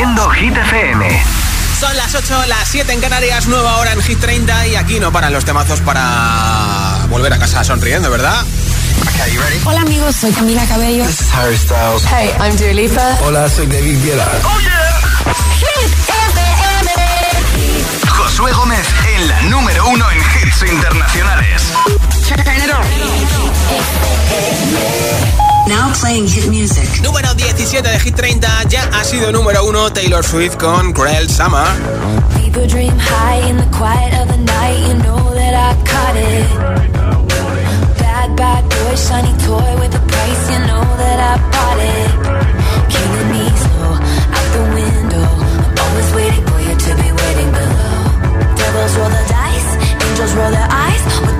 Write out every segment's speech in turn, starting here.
haciendo Hit FM. Son las 8, las 7 en Canarias, nueva hora en Hit 30 y aquí no paran los temazos para volver a casa sonriendo, ¿verdad? Okay, you ready? Hola amigos, soy Camila Cabello. This is Harry Styles. Hey, I'm Dua Lipa. Hola, soy David Guetta. ¡Oh, yeah! Hit FM. Josué Gómez en la número uno en hits internacionales. Turn it on. Now playing hit music. Número 17 de Hit 30, ya ha sido número uno Taylor Swift con Cruel Summer. People dream high in the quiet of the night. You know that I caught it. Bad, bad boy, shiny toy with a price. You know that I bought it. Killing me slow out the window. I'm always waiting for you to be waiting below. Devils roll the dice, angels roll their eyes.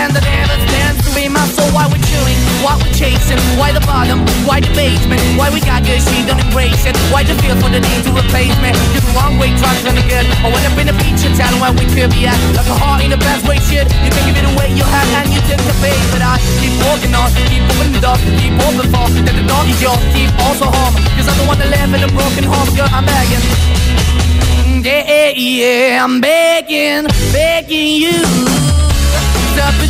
stand, that never stands to be my soul. Why we're chilling, why we're chasing, why the bottom, why the basement, why we got good, she don't embrace it. Why the feel for the need to replace me? You're the wrong way, trying to good. I went up in the feature town where we could be at. Like a heart in the best way, shit. You can give it away, you have, and you took the bait. But I keep walking on, keep moving the door, keep open for that the dog is yours, keep also home. Cause the one that live in a broken home, girl, I'm begging. Yeah, yeah, to baby. I'm begging, begging you to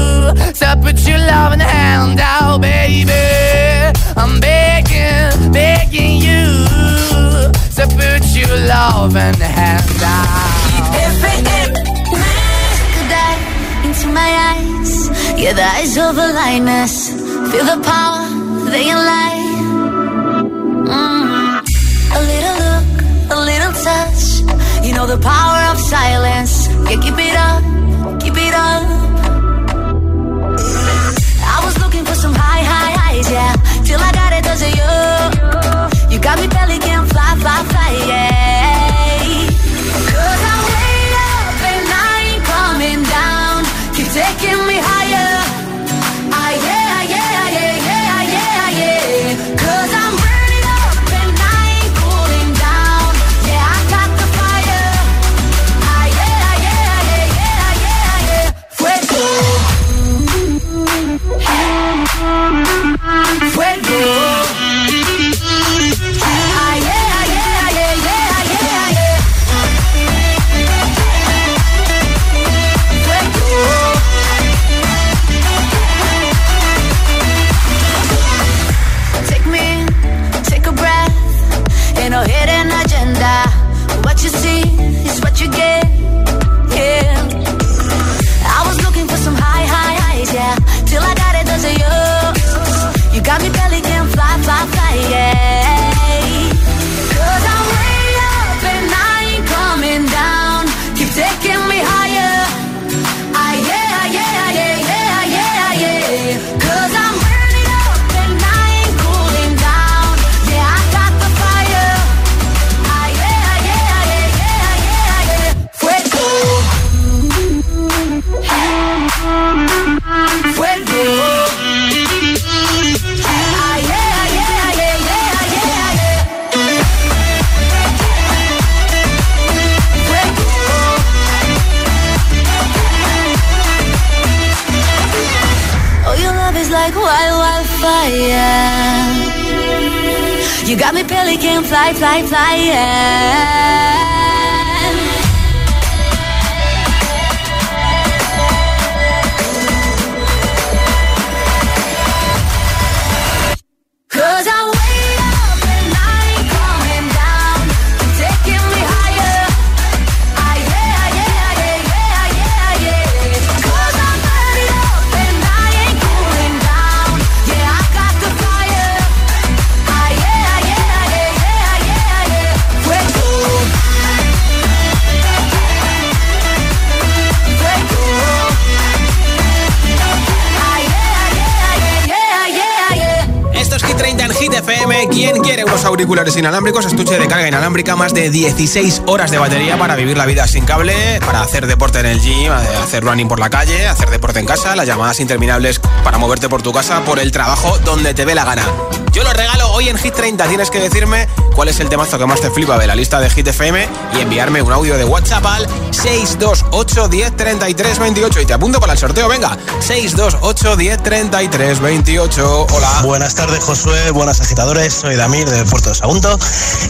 to put your loving hand out, baby. I'm begging, begging you to put your loving hand out. Look at that into my eyes. Yeah, the eyes of a lioness. Feel the power, they lie. Mm. A little look, a little touch. You know the power of silence. Yeah, keep it up, keep it up. Auriculares inalámbricos? Estuche de carga inalámbrica, más de 16 horas de batería para vivir la vida sin cable, para hacer deporte en el gym, hacer running por la calle, hacer deporte en casa, las llamadas interminables para moverte por tu casa, por el trabajo, donde te ve la gana. Yo lo regalo hoy en Hit 30. Tienes que decirme cuál es el temazo que más te flipa de la lista de Hit FM y enviarme un audio de WhatsApp al 628 10 33 28. Y te apunto para el sorteo, venga. 628 10 33 28. Hola. Buenas tardes, Josué. Buenas agitadores. Soy Damir de Puerto de Sagunto.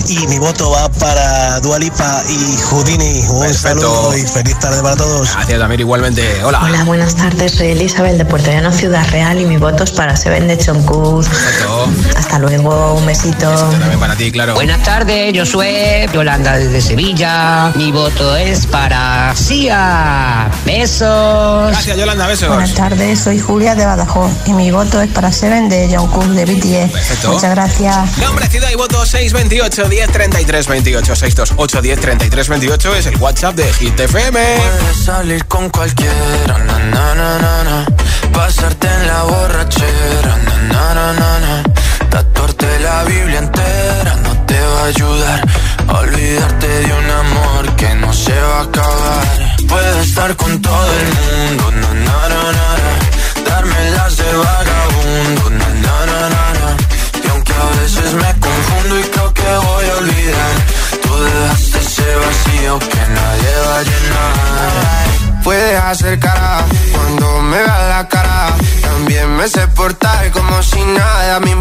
Y mi voto va para Dualipa y Houdini. Un Perfecto. saludo y feliz tarde para todos. Gracias, Damir, igualmente. Hola. Hola, buenas tardes. Soy Elizabeth de Puerto Llano, Ciudad Real y mi voto es para Seven de Choncuz. Perfecto. Hasta luego, un besito. También para ti, claro. Buenas tardes, yo soy Yolanda desde Sevilla. Mi voto es para Sia. Besos. Gracias, Yolanda, besos. Buenas tardes, soy Julia de Badajoz y mi voto es para Seven de Jungkook de BTS. Perfecto. Muchas gracias. Nombre, ciudad y voto 628 10 33 28 628 10 33 28 es el WhatsApp de Hit FM. Puedes salir con cualquiera, na, na, na, na, na. pasarte en la borrachera, na, na, na, na, na. Tatuarte la Biblia entera no te va a ayudar a olvidarte de un amor que no se va a acabar. Puedes estar con todo el mundo, na, na, na, na, darme las de vagabundo, na, na, na. y aunque a veces me confundo y creo que voy a olvidar, tú dejaste ese vacío que nadie va a llenar. Puedes hacer cara cuando me veas la cara. También me sé portar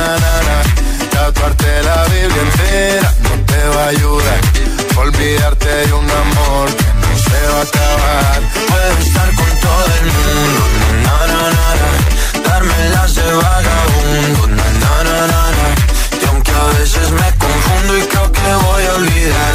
na, na, na. Tatuarte la Biblia entera no te va a ayudar. Olvidarte de un amor que no se va a acabar. Puedes estar con todo el mundo, na, na, na. Darme las de vagabundo, na, na, na, na. Y aunque a veces me confundo y creo que voy a olvidar,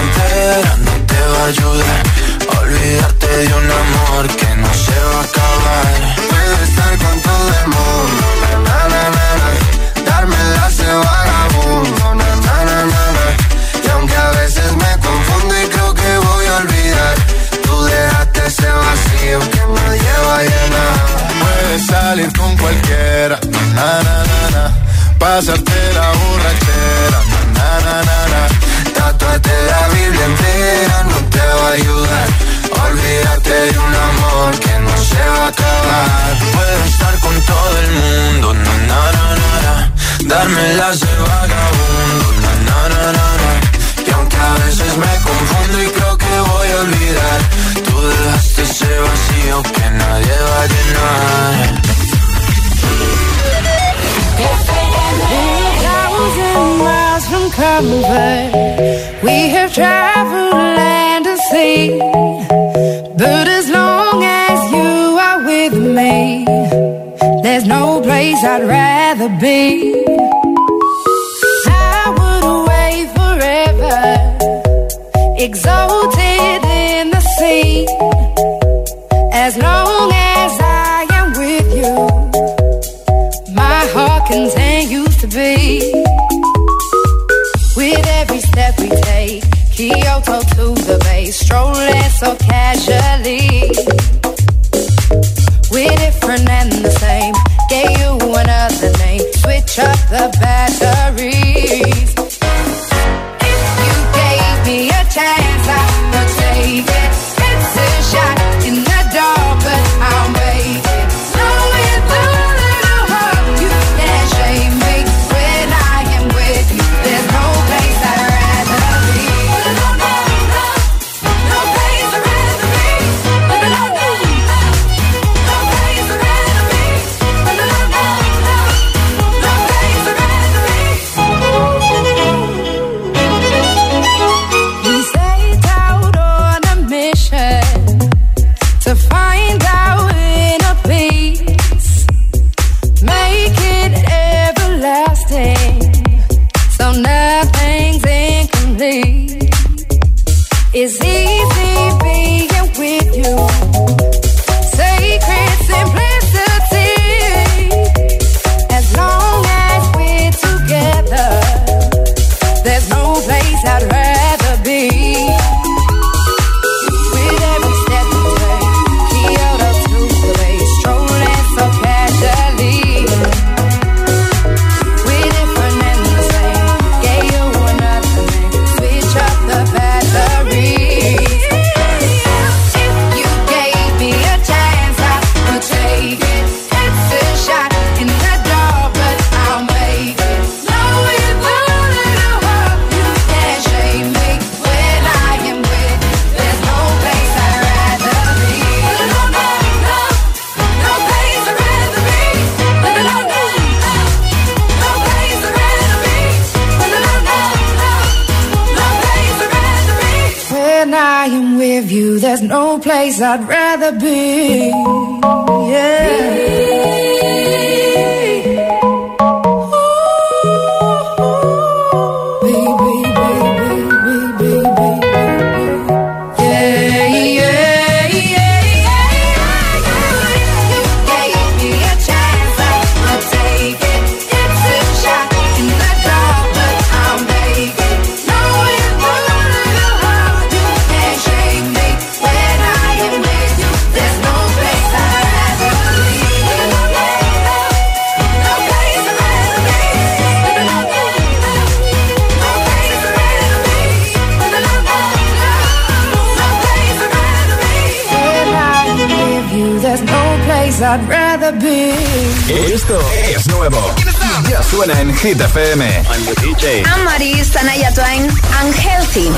Hit FM. I'm the DJ. Anne-Marie, Sanaya Twain, Unhealthy.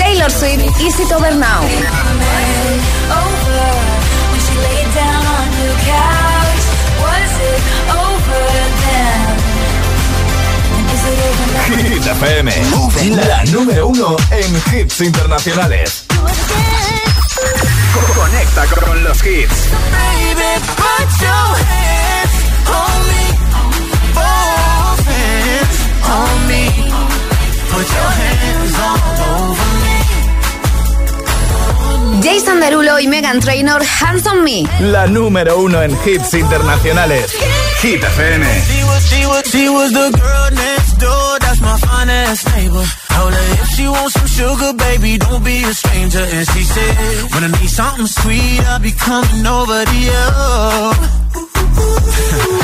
Taylor Swift, Easy to Over Now. Hit FM. La número uno en hits internacionales. Megan Trainor, Hands on Me. La número uno en hits internacionales. Hit FM. She was, she was, she was the girl next door. That's my finest neighbor. Told her if she wants some sugar, baby, don't be a stranger. And she said, when I need something sweet, I'll be coming over to you.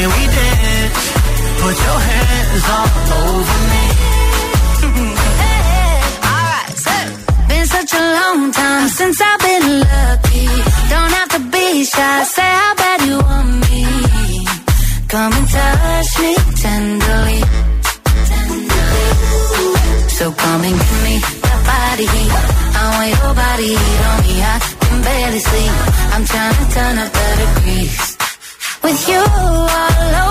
When we dance, put your hands all over me. Alright, so been such a long time since I've been lucky. Don't have to be shy, say how bad you want me. Come and touch me tenderly. So come and give me that body heat. I want your body heat on me. I can barely sleep. I'm trying to turn up the you all over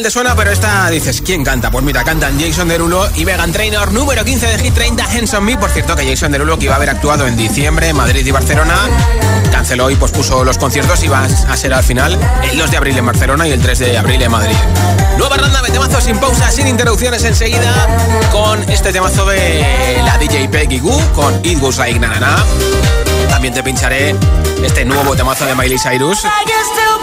original te suena, pero esta dices, ¿quién canta? Pues mira, cantan Jason Derulo y Megan Trainor, número 15 de Hit 30, Hands on Me. Por cierto, que Jason Derulo, que iba a haber actuado en diciembre en Madrid y Barcelona, canceló y pospuso los conciertos y va a ser al final el 2 de abril en Barcelona y el 3 de abril en Madrid. Nueva ronda de temazos sin pausa, sin interrupciones enseguida, con este temazo de la DJ Peggy Goo, con It Goes Like Na Na Na. También te pincharé este nuevo temazo de Miley Cyrus,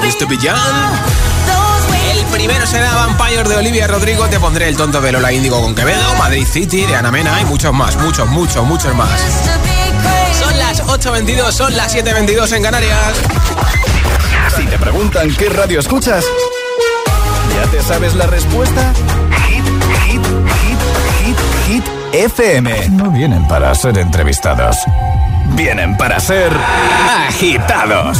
Used to Be Young. El primero será Vampire de Olivia Rodrigo. Te pondré el tonto de Lola Índigo con Quevedo, Madrid City de Ana Mena y muchos más, muchos, muchos, muchos más. Son las 8.22, son las 7.22 en Canarias. Si te preguntan qué radio escuchas, ¿ya te sabes la respuesta? Hit, hit, hit, hit, hit, FM. No vienen para ser entrevistados, vienen para ser agitados.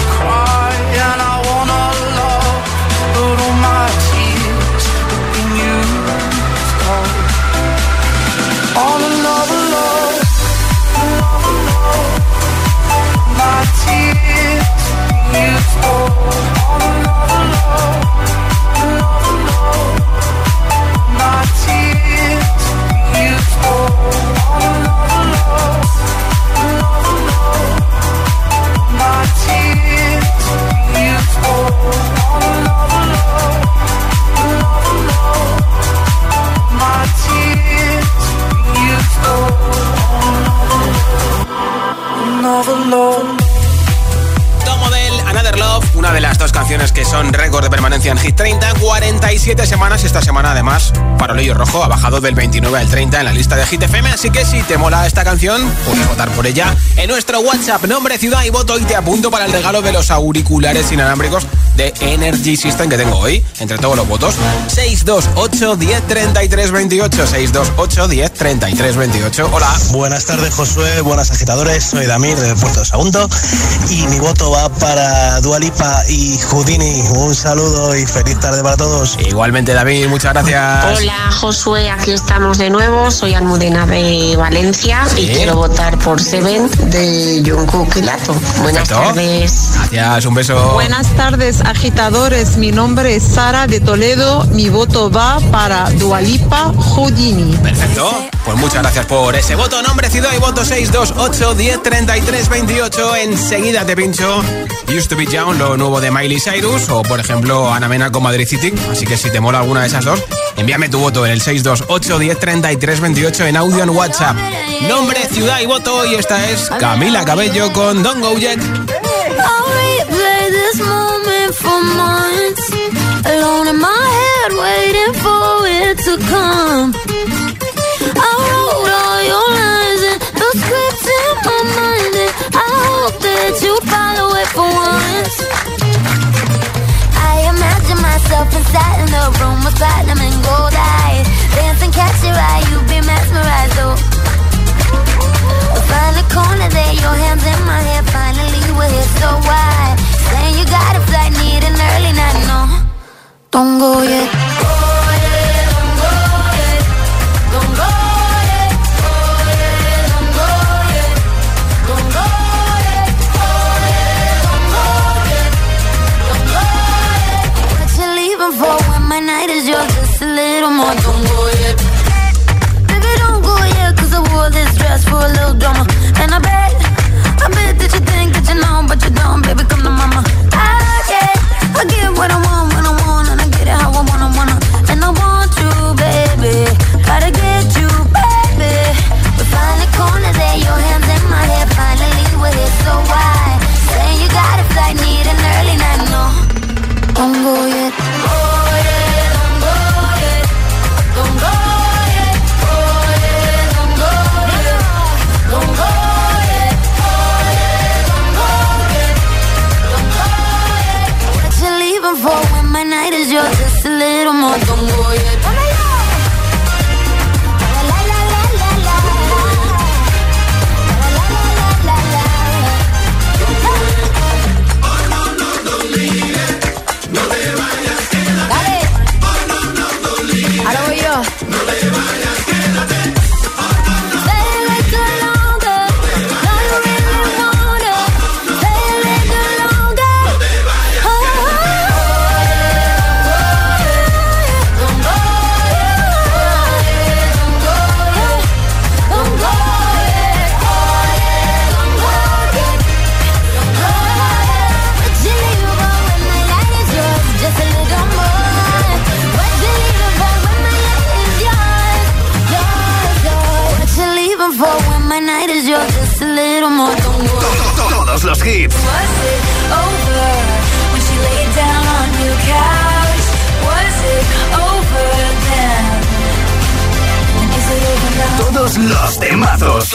en Hit 30, 47 semanas esta semana además Farolillo Rojo ha bajado del 29 al 30 en la lista de Hit FM, así que si te mola esta canción, puedes votar por ella en nuestro WhatsApp, nombre, ciudad y voto y te apunto para el regalo de los auriculares inalámbricos de Energy System que tengo hoy, entre todos los votos, 628 10 33 28, 628 10 33 28, hola. Buenas tardes, Josué. Buenas agitadores. Soy Damir de Puerto Sagunto y mi voto va para Dualipa y Houdini. Un saludo y feliz tarde para todos. Igualmente, David, muchas gracias. Hola Josué, aquí estamos de nuevo. Soy Almudena de Valencia y quiero votar por Seven de Jungkook y Lato. Buenas Perfecto. tardes. Gracias, un beso. Buenas tardes, agitadores. Mi nombre es Sara de Toledo. Mi voto va para Dualipa Houdini. Perfecto. Pues muchas gracias por ese voto. Nombre, ciudad y voto 628 10 33 28. Enseguida te pincho Used to be Young, lo nuevo de Miley Cyrus. O por ejemplo, Ana con Madrid City. Así que si te mola alguna de esas dos, envíame tu voto en el 628 10 33 28 en audio en WhatsApp. Nombre, ciudad y voto. Y esta es Camila Cabello con Don't Go and I hope that you follow it for once. Myself inside in the room with platinum and gold eyes, dancing, catch your eye, you be mesmerized. todos los temazos.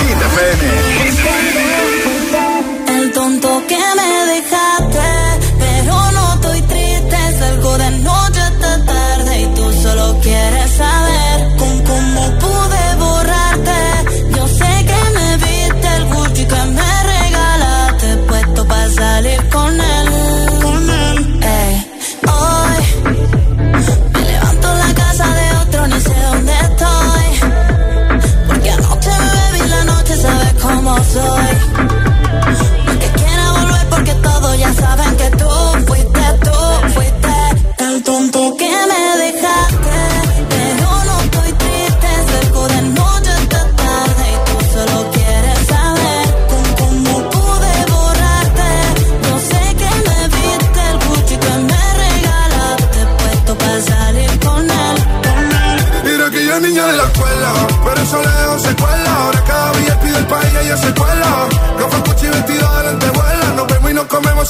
Hit FM.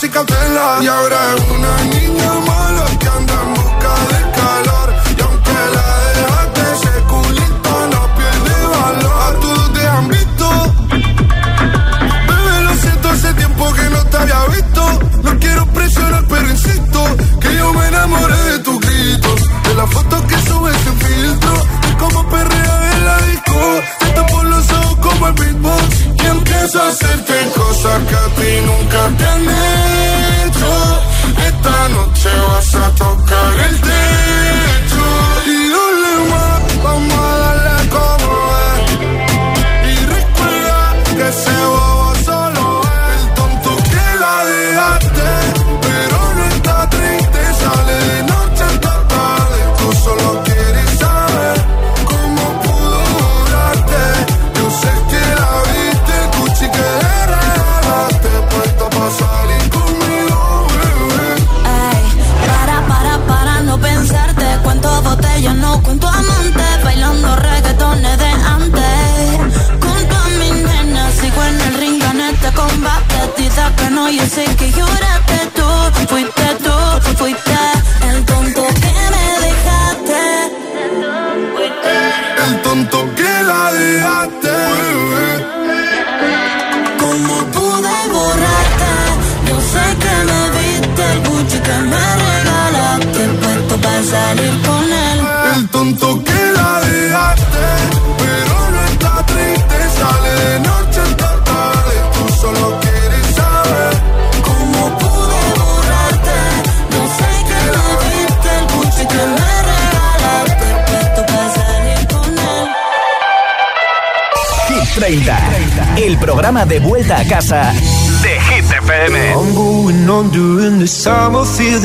Y ahora es una niña mala que anda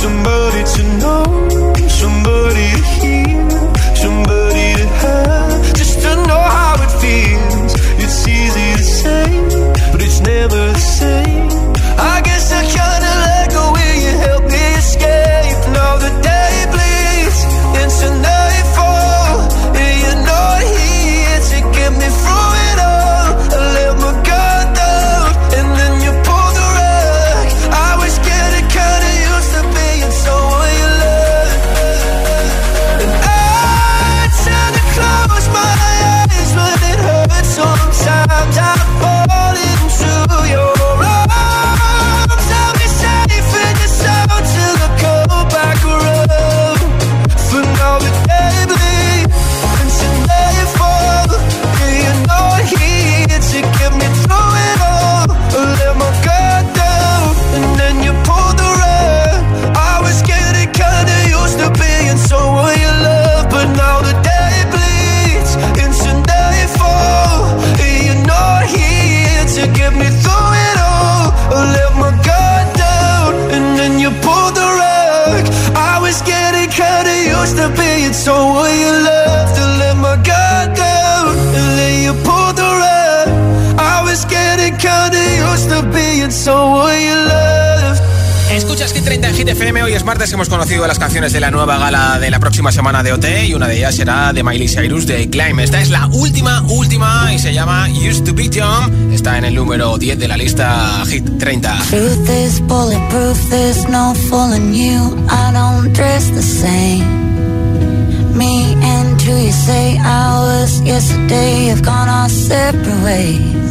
Somebody to know, somebody to hear, somebody to have, just to know how. Hit 30 en Hit FM. Hoy es martes, hemos conocido las canciones de la nueva gala de la próxima semana de OT y una de ellas será de Miley Cyrus de Climb. Esta es la última, última y se llama Used to Be Young. Está en el número 10 de la lista Hit 30. Truth is bulletproof, there's no fooling you. I don't dress the same. Me and who you say I was yesterday have gone our separate ways.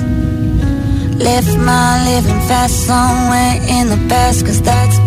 Left my living fast somewhere in the past, cause that's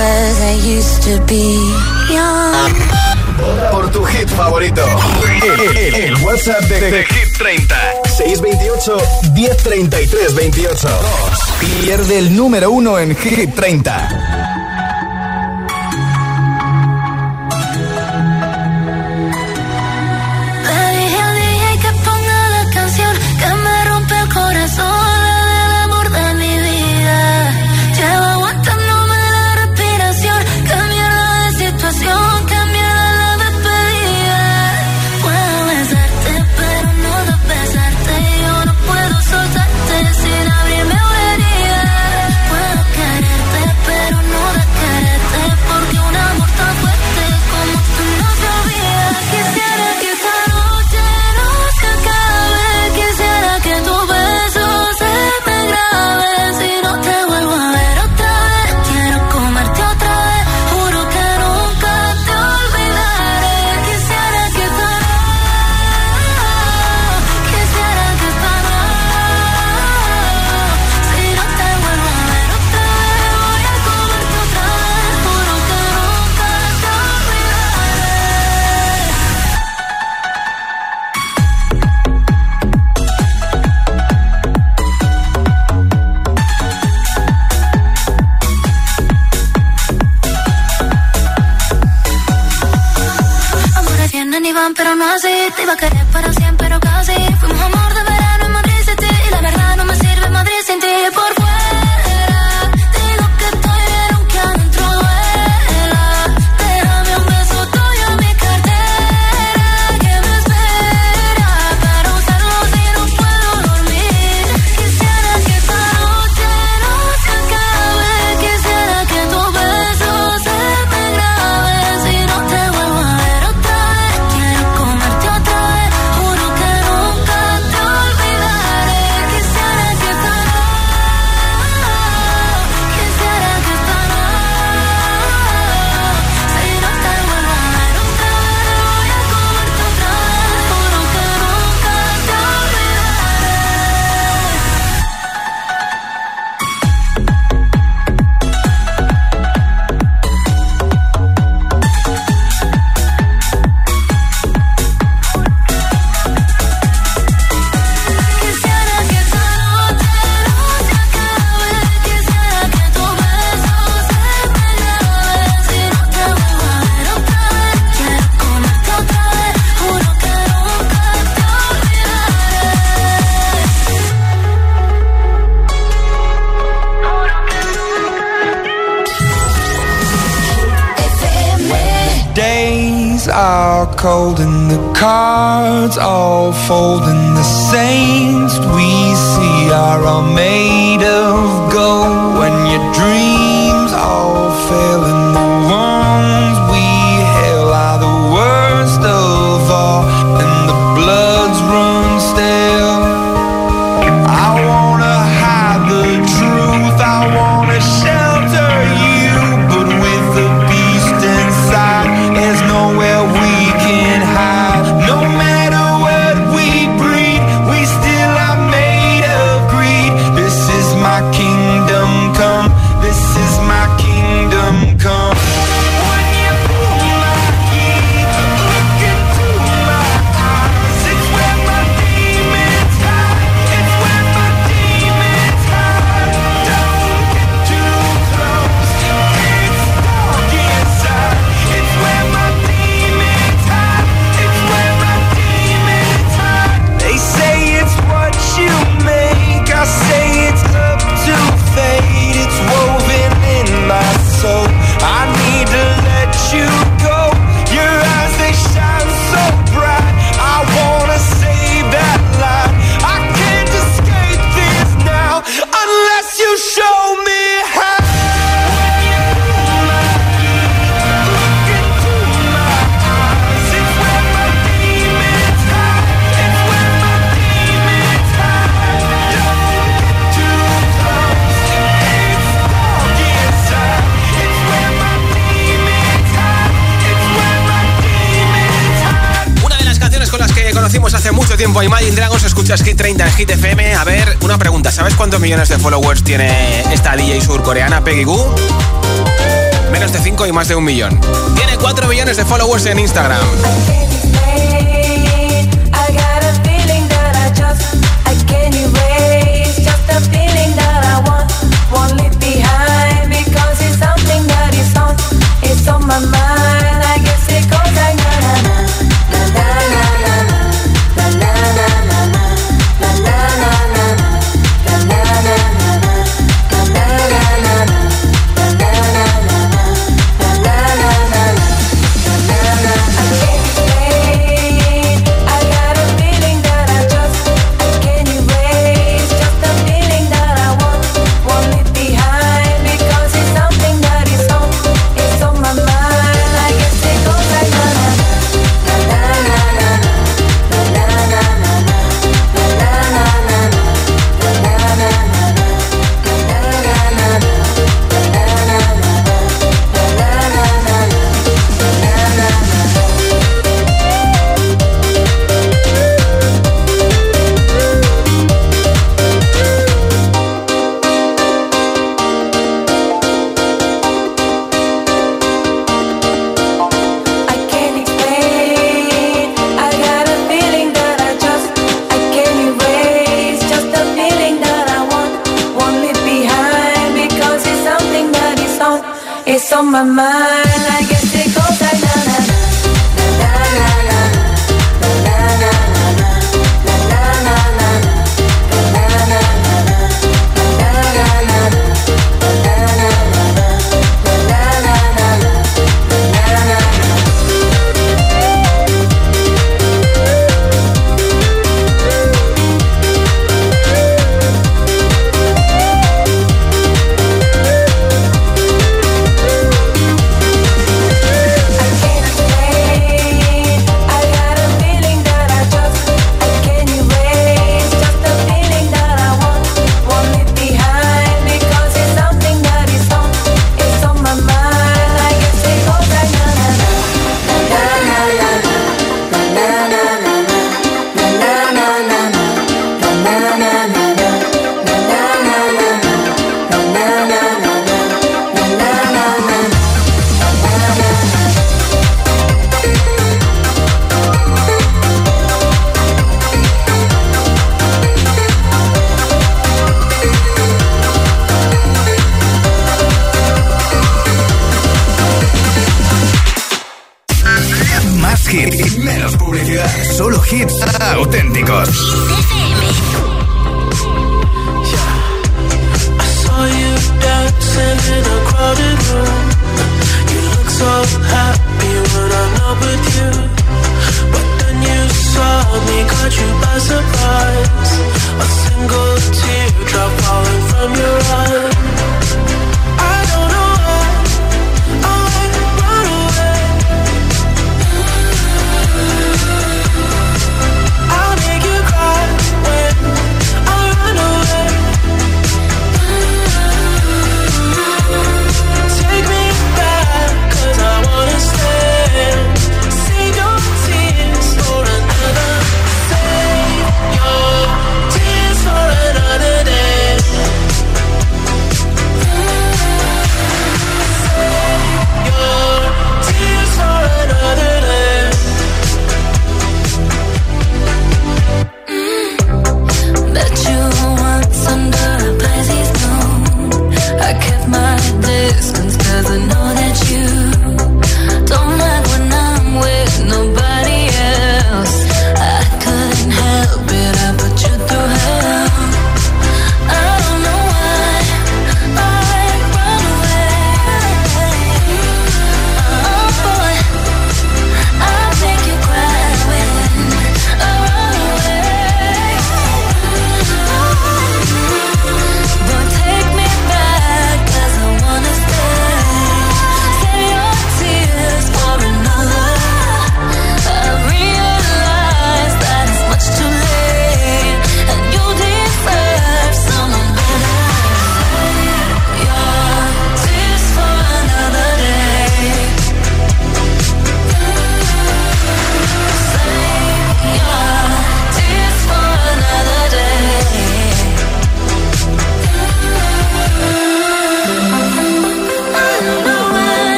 cause I used to be young. Por tu hit favorito. El, WhatsApp de, de Hit 30. 628 1033 28. Pierde el número uno en Hit 30. cold and the cards all fold Hit FM. A ver, una pregunta. ¿Sabes cuántos millones de followers tiene esta DJ surcoreana Peggy Goo? Menos de 5 y más de un millón. Tiene 4 millones de followers en Instagram.